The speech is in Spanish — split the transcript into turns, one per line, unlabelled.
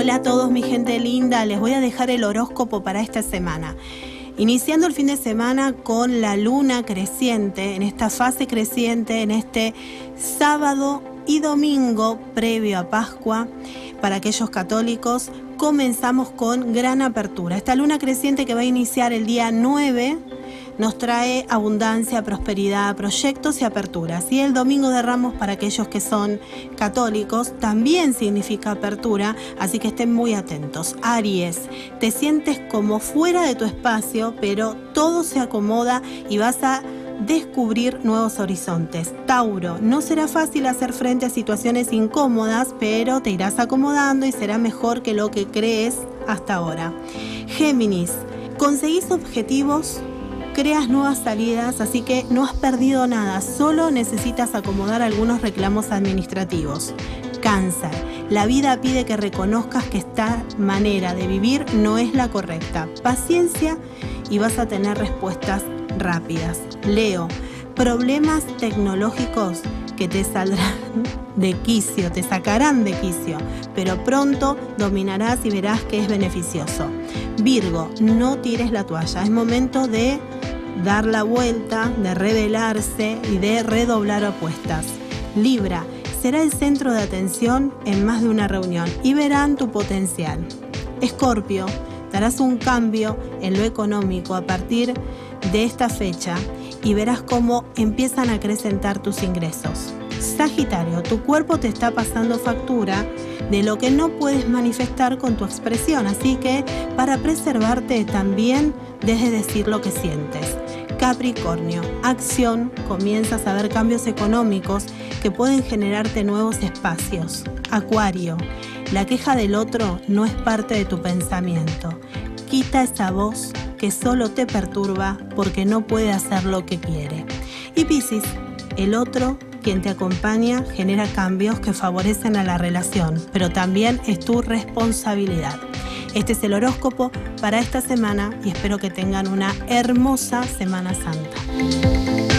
Hola a todos mi gente linda, les voy a dejar el horóscopo para esta semana. Iniciando el fin de semana con la luna creciente, en esta fase creciente, en este sábado y domingo previo a Pascua, para aquellos católicos, comenzamos con gran apertura. Esta luna creciente que va a iniciar el día 9 nos trae abundancia, prosperidad, proyectos y aperturas. Y el Domingo de Ramos para aquellos que son católicos también significa apertura, así que estén muy atentos. Aries, te sientes como fuera de tu espacio, pero todo se acomoda y vas a descubrir nuevos horizontes. Tauro, no será fácil hacer frente a situaciones incómodas, pero te irás acomodando y será mejor que lo que crees hasta ahora. Géminis, conseguís objetivos creas nuevas salidas, así que no has perdido nada, solo necesitas acomodar algunos reclamos administrativos. Cáncer, la vida pide que reconozcas que esta manera de vivir no es la correcta. Paciencia y vas a tener respuestas rápidas. Leo, problemas tecnológicos que te saldrán de quicio, te sacarán de quicio, pero pronto dominarás y verás que es beneficioso. Virgo, no tires la toalla, es momento de dar la vuelta, de revelarse y de redoblar apuestas. Libra, será el centro de atención en más de una reunión y verán tu potencial. Escorpio, darás un cambio en lo económico a partir de esta fecha y verás cómo empiezan a acrecentar tus ingresos. Sagitario, tu cuerpo te está pasando factura de lo que no puedes manifestar con tu expresión, así que para preservarte también dejes decir lo que sientes. Capricornio, acción, comienzas a ver cambios económicos que pueden generarte nuevos espacios. Acuario, la queja del otro no es parte de tu pensamiento. Quita esa voz que solo te perturba porque no puede hacer lo que quiere. Y Piscis, el otro quien te acompaña genera cambios que favorecen a la relación, pero también es tu responsabilidad. Este es el horóscopo para esta semana y espero que tengan una hermosa Semana Santa.